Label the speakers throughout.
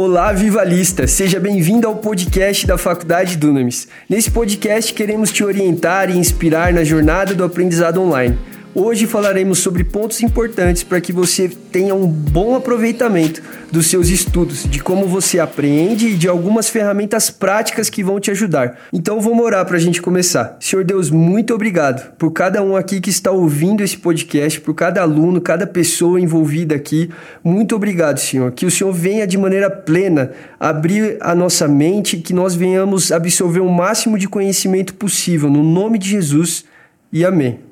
Speaker 1: Olá, Vivalista! Seja bem-vindo ao podcast da Faculdade Dunamis. Nesse podcast, queremos te orientar e inspirar na jornada do aprendizado online. Hoje falaremos sobre pontos importantes para que você tenha um bom aproveitamento dos seus estudos, de como você aprende e de algumas ferramentas práticas que vão te ajudar. Então vamos orar para a gente começar. Senhor Deus, muito obrigado por cada um aqui que está ouvindo esse podcast, por cada aluno, cada pessoa envolvida aqui. Muito obrigado, Senhor. Que o Senhor venha de maneira plena abrir a nossa mente, que nós venhamos absorver o máximo de conhecimento possível. No nome de Jesus e amém.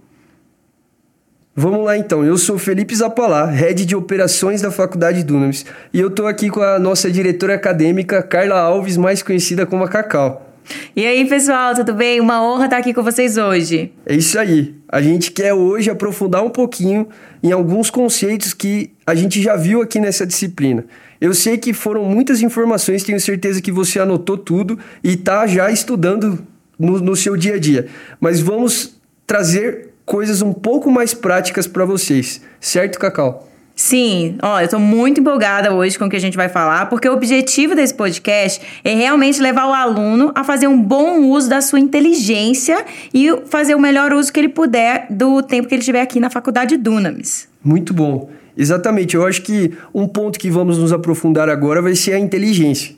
Speaker 1: Vamos lá então, eu sou Felipe Zapalá, Head de Operações da Faculdade Dunamis, e eu estou aqui com a nossa diretora acadêmica, Carla Alves, mais conhecida como a Cacau.
Speaker 2: E aí, pessoal, tudo bem? Uma honra estar aqui com vocês hoje.
Speaker 1: É isso aí. A gente quer hoje aprofundar um pouquinho em alguns conceitos que a gente já viu aqui nessa disciplina. Eu sei que foram muitas informações, tenho certeza que você anotou tudo e está já estudando no, no seu dia a dia. Mas vamos trazer coisas um pouco mais práticas para vocês, certo, Cacau?
Speaker 2: Sim, ó, eu tô muito empolgada hoje com o que a gente vai falar, porque o objetivo desse podcast é realmente levar o aluno a fazer um bom uso da sua inteligência e fazer o melhor uso que ele puder do tempo que ele estiver aqui na faculdade Dunamis.
Speaker 1: Muito bom. Exatamente, eu acho que um ponto que vamos nos aprofundar agora vai ser a inteligência.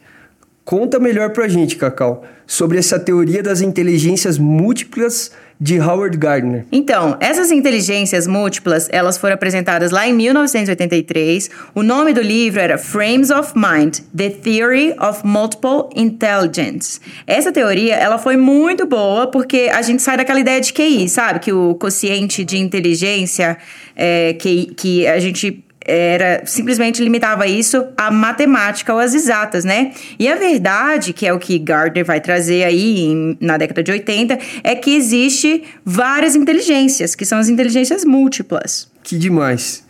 Speaker 1: Conta melhor pra gente, Cacau, sobre essa teoria das inteligências múltiplas de Howard Gardner.
Speaker 2: Então, essas inteligências múltiplas, elas foram apresentadas lá em 1983. O nome do livro era Frames of Mind: The Theory of Multiple Intelligence. Essa teoria, ela foi muito boa porque a gente sai daquela ideia de QI, sabe? Que o quociente de inteligência é, que, que a gente era simplesmente limitava isso à matemática ou às exatas, né? E a verdade, que é o que Gardner vai trazer aí em, na década de 80, é que existe várias inteligências, que são as inteligências múltiplas.
Speaker 1: Que demais.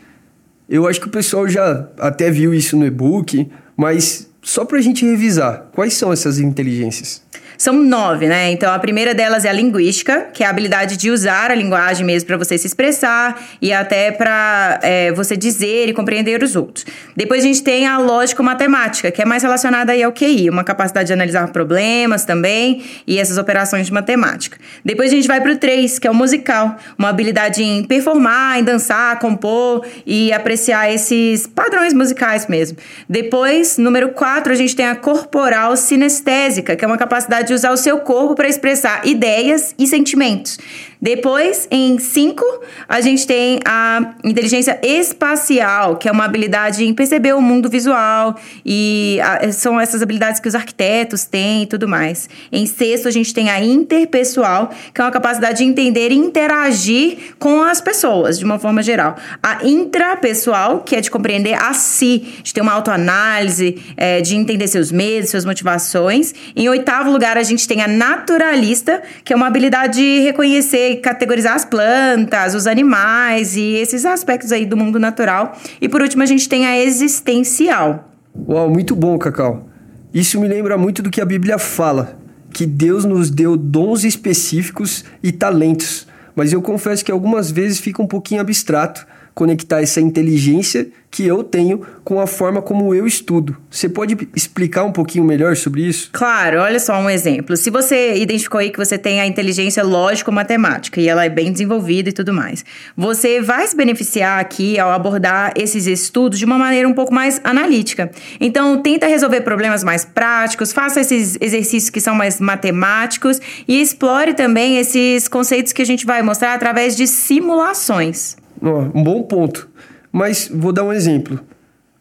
Speaker 1: Eu acho que o pessoal já até viu isso no e-book, mas só para a gente revisar, quais são essas inteligências?
Speaker 2: São nove, né? Então a primeira delas é a linguística, que é a habilidade de usar a linguagem mesmo para você se expressar e até para é, você dizer e compreender os outros. Depois a gente tem a lógico-matemática, que é mais relacionada aí ao QI, uma capacidade de analisar problemas também e essas operações de matemática. Depois a gente vai para o três, que é o musical, uma habilidade em performar, em dançar, compor e apreciar esses padrões musicais mesmo. Depois, número quatro, a gente tem a corporal sinestésica, que é uma capacidade de usar o seu corpo para expressar ideias e sentimentos. Depois, em 5, a gente tem a inteligência espacial, que é uma habilidade em perceber o mundo visual, e a, são essas habilidades que os arquitetos têm e tudo mais. Em sexto, a gente tem a interpessoal, que é uma capacidade de entender e interagir com as pessoas, de uma forma geral. A intrapessoal, que é de compreender a si, de ter uma autoanálise, é, de entender seus medos, suas motivações. Em oitavo lugar, a gente tem a naturalista, que é uma habilidade de reconhecer categorizar as plantas, os animais e esses aspectos aí do mundo natural. E por último, a gente tem a existencial.
Speaker 1: Uau, muito bom, Cacau. Isso me lembra muito do que a Bíblia fala, que Deus nos deu dons específicos e talentos. Mas eu confesso que algumas vezes fica um pouquinho abstrato conectar essa inteligência que eu tenho com a forma como eu estudo. Você pode explicar um pouquinho melhor sobre isso?
Speaker 2: Claro, olha só um exemplo. Se você identificou aí que você tem a inteligência lógico-matemática e ela é bem desenvolvida e tudo mais, você vai se beneficiar aqui ao abordar esses estudos de uma maneira um pouco mais analítica. Então, tenta resolver problemas mais práticos, faça esses exercícios que são mais matemáticos e explore também esses conceitos que a gente vai mostrar através de simulações.
Speaker 1: Um bom ponto. Mas vou dar um exemplo.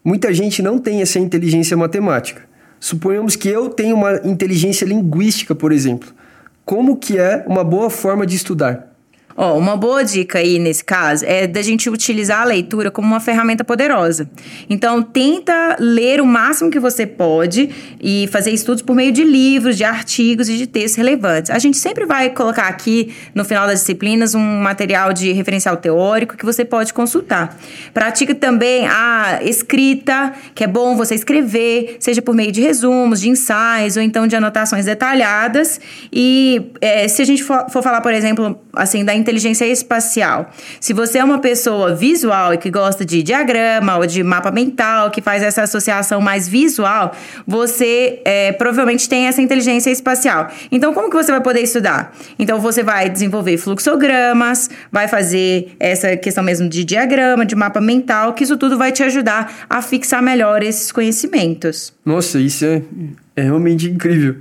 Speaker 1: Muita gente não tem essa inteligência matemática. Suponhamos que eu tenho uma inteligência linguística, por exemplo. Como que é uma boa forma de estudar?
Speaker 2: Ó, uma boa dica aí nesse caso é da gente utilizar a leitura como uma ferramenta poderosa. Então, tenta ler o máximo que você pode e fazer estudos por meio de livros, de artigos e de textos relevantes. A gente sempre vai colocar aqui no final das disciplinas um material de referencial teórico que você pode consultar. Pratica também a escrita, que é bom você escrever, seja por meio de resumos, de ensaios ou então de anotações detalhadas. E é, se a gente for, for falar, por exemplo, assim, da inteligência espacial. Se você é uma pessoa visual e que gosta de diagrama ou de mapa mental, que faz essa associação mais visual, você é, provavelmente tem essa inteligência espacial. Então, como que você vai poder estudar? Então, você vai desenvolver fluxogramas, vai fazer essa questão mesmo de diagrama, de mapa mental, que isso tudo vai te ajudar a fixar melhor esses conhecimentos.
Speaker 1: Nossa, isso é, é realmente incrível.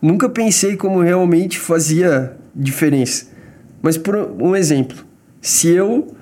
Speaker 1: Nunca pensei como realmente fazia diferença. Mas por um exemplo, se eu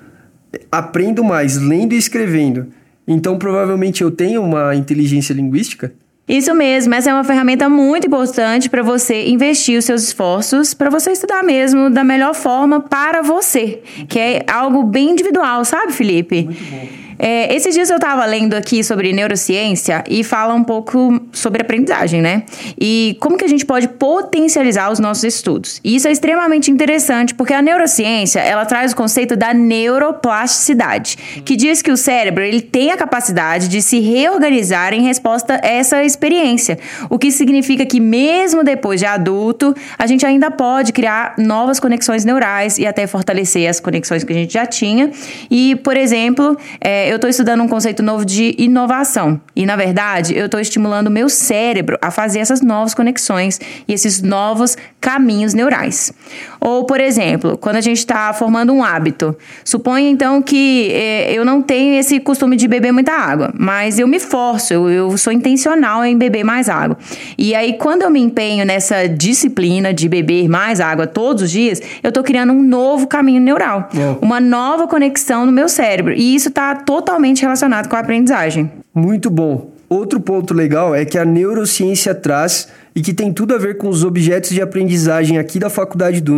Speaker 1: aprendo mais lendo e escrevendo, então provavelmente eu tenho uma inteligência linguística?
Speaker 2: Isso mesmo, essa é uma ferramenta muito importante para você investir os seus esforços, para você estudar mesmo da melhor forma para você, que é algo bem individual, sabe, Felipe?
Speaker 1: Muito bom.
Speaker 2: É, esses dias eu estava lendo aqui sobre neurociência e fala um pouco sobre aprendizagem, né? E como que a gente pode potencializar os nossos estudos. E isso é extremamente interessante porque a neurociência, ela traz o conceito da neuroplasticidade, que diz que o cérebro, ele tem a capacidade de se reorganizar em resposta a essa experiência, o que significa que mesmo depois de adulto, a gente ainda pode criar novas conexões neurais e até fortalecer as conexões que a gente já tinha. E, por exemplo, é, eu estou estudando um conceito novo de inovação. E, na verdade, eu estou estimulando o meu cérebro a fazer essas novas conexões e esses novos caminhos neurais. Ou, por exemplo, quando a gente está formando um hábito. Suponha, então, que eh, eu não tenho esse costume de beber muita água, mas eu me forço, eu, eu sou intencional em beber mais água. E aí, quando eu me empenho nessa disciplina de beber mais água todos os dias, eu estou criando um novo caminho neural, uma nova conexão no meu cérebro. E isso está totalmente relacionado com a aprendizagem.
Speaker 1: Muito bom. Outro ponto legal é que a neurociência traz e que tem tudo a ver com os objetos de aprendizagem aqui da Faculdade do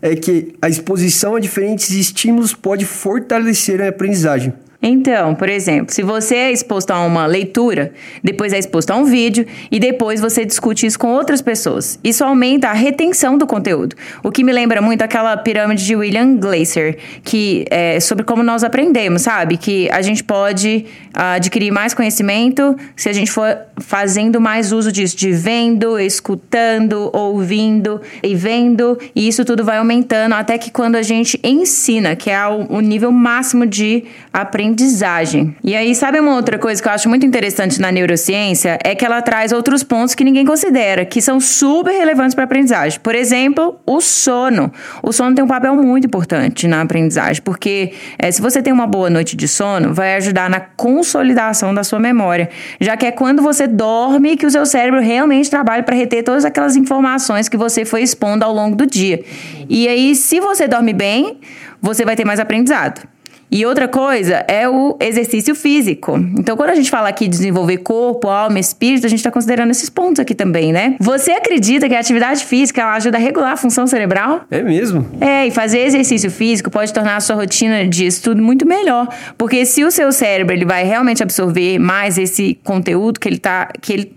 Speaker 1: é que a exposição a diferentes estímulos pode fortalecer a aprendizagem.
Speaker 2: Então, por exemplo, se você é exposto a uma leitura, depois é exposto a um vídeo e depois você discute isso com outras pessoas. Isso aumenta a retenção do conteúdo. O que me lembra muito aquela pirâmide de William Glaser, que é sobre como nós aprendemos, sabe? Que a gente pode uh, adquirir mais conhecimento se a gente for fazendo mais uso disso, de vendo, escutando, ouvindo e vendo, e isso tudo vai aumentando até que quando a gente ensina, que é o nível máximo de aprendizagem aprendizagem. E aí, sabe uma outra coisa que eu acho muito interessante na neurociência? É que ela traz outros pontos que ninguém considera, que são super relevantes para a aprendizagem. Por exemplo, o sono. O sono tem um papel muito importante na aprendizagem, porque é, se você tem uma boa noite de sono, vai ajudar na consolidação da sua memória, já que é quando você dorme que o seu cérebro realmente trabalha para reter todas aquelas informações que você foi expondo ao longo do dia. E aí, se você dorme bem, você vai ter mais aprendizado. E outra coisa é o exercício físico. Então, quando a gente fala aqui de desenvolver corpo, alma, espírito, a gente está considerando esses pontos aqui também, né? Você acredita que a atividade física ela ajuda a regular a função cerebral?
Speaker 1: É mesmo?
Speaker 2: É, e fazer exercício físico pode tornar a sua rotina de estudo muito melhor. Porque se o seu cérebro ele vai realmente absorver mais esse conteúdo que ele tá. Que ele,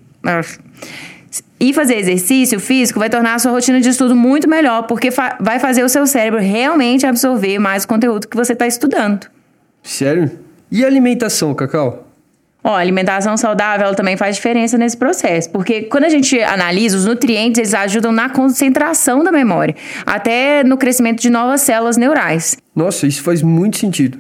Speaker 2: e fazer exercício físico vai tornar a sua rotina de estudo muito melhor, porque fa vai fazer o seu cérebro realmente absorver mais o conteúdo que você está estudando.
Speaker 1: Sério? E a alimentação, Cacau?
Speaker 2: Ó, a alimentação saudável também faz diferença nesse processo, porque quando a gente analisa os nutrientes, eles ajudam na concentração da memória, até no crescimento de novas células neurais.
Speaker 1: Nossa, isso faz muito sentido.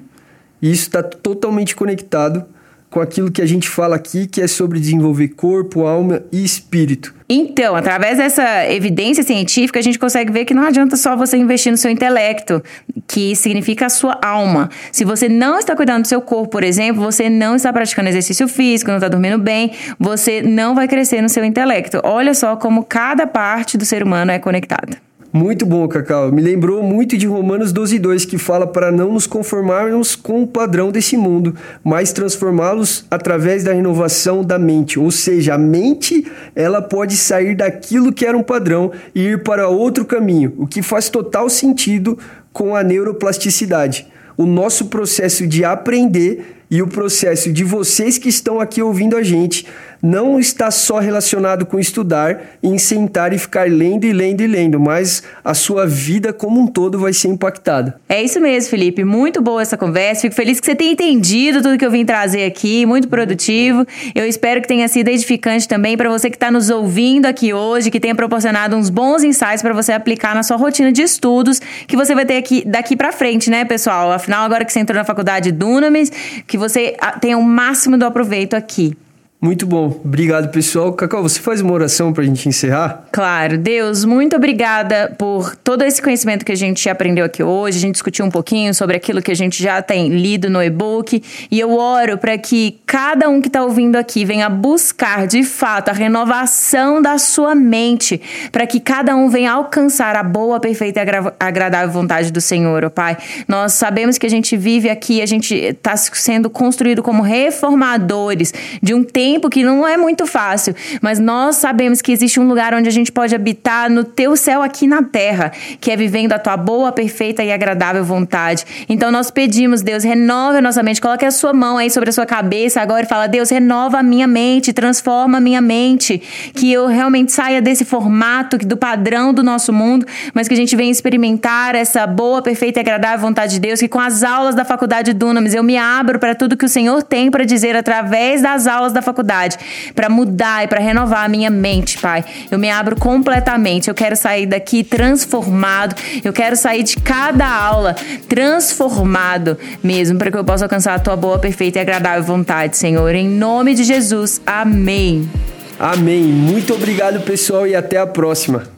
Speaker 1: E isso está totalmente conectado com aquilo que a gente fala aqui, que é sobre desenvolver corpo, alma e espírito.
Speaker 2: Então, através dessa evidência científica, a gente consegue ver que não adianta só você investir no seu intelecto, que significa a sua alma. Se você não está cuidando do seu corpo, por exemplo, você não está praticando exercício físico, não está dormindo bem, você não vai crescer no seu intelecto. Olha só como cada parte do ser humano é conectada.
Speaker 1: Muito bom, Cacau. Me lembrou muito de Romanos 12, 2, que fala para não nos conformarmos com o padrão desse mundo, mas transformá-los através da renovação da mente. Ou seja, a mente ela pode sair daquilo que era um padrão e ir para outro caminho, o que faz total sentido com a neuroplasticidade. O nosso processo de aprender e o processo de vocês que estão aqui ouvindo a gente não está só relacionado com estudar, em sentar e ficar lendo e lendo e lendo, mas a sua vida como um todo vai ser impactada.
Speaker 2: É isso mesmo, Felipe. Muito boa essa conversa. Fico feliz que você tenha entendido tudo que eu vim trazer aqui, muito produtivo. Eu espero que tenha sido edificante também para você que está nos ouvindo aqui hoje, que tenha proporcionado uns bons insights para você aplicar na sua rotina de estudos que você vai ter aqui daqui para frente, né, pessoal? Afinal, agora que você entrou na faculdade Dunamis, que você ah, tenha o máximo do aproveito aqui.
Speaker 1: Muito bom. Obrigado, pessoal. Cacau, você faz uma oração para a gente encerrar?
Speaker 2: Claro. Deus, muito obrigada por todo esse conhecimento que a gente aprendeu aqui hoje. A gente discutiu um pouquinho sobre aquilo que a gente já tem lido no e-book. E eu oro para que cada um que está ouvindo aqui venha buscar, de fato, a renovação da sua mente. Para que cada um venha alcançar a boa, perfeita e agradável vontade do Senhor, ó Pai. Nós sabemos que a gente vive aqui, a gente está sendo construído como reformadores de um tempo tempo que não é muito fácil, mas nós sabemos que existe um lugar onde a gente pode habitar no teu céu aqui na terra, que é vivendo a tua boa, perfeita e agradável vontade. Então nós pedimos, Deus, renove a nossa mente, coloque a sua mão aí sobre a sua cabeça agora e fala: Deus, renova a minha mente, transforma a minha mente, que eu realmente saia desse formato, do padrão do nosso mundo, mas que a gente venha experimentar essa boa, perfeita e agradável vontade de Deus, que com as aulas da faculdade Dunamis eu me abro para tudo que o Senhor tem para dizer através das aulas da faculdade faculdade, para mudar e para renovar a minha mente, Pai. Eu me abro completamente. Eu quero sair daqui transformado. Eu quero sair de cada aula transformado mesmo, para que eu possa alcançar a tua boa, perfeita e agradável vontade, Senhor. Em nome de Jesus. Amém.
Speaker 1: Amém. Muito obrigado, pessoal, e até a próxima.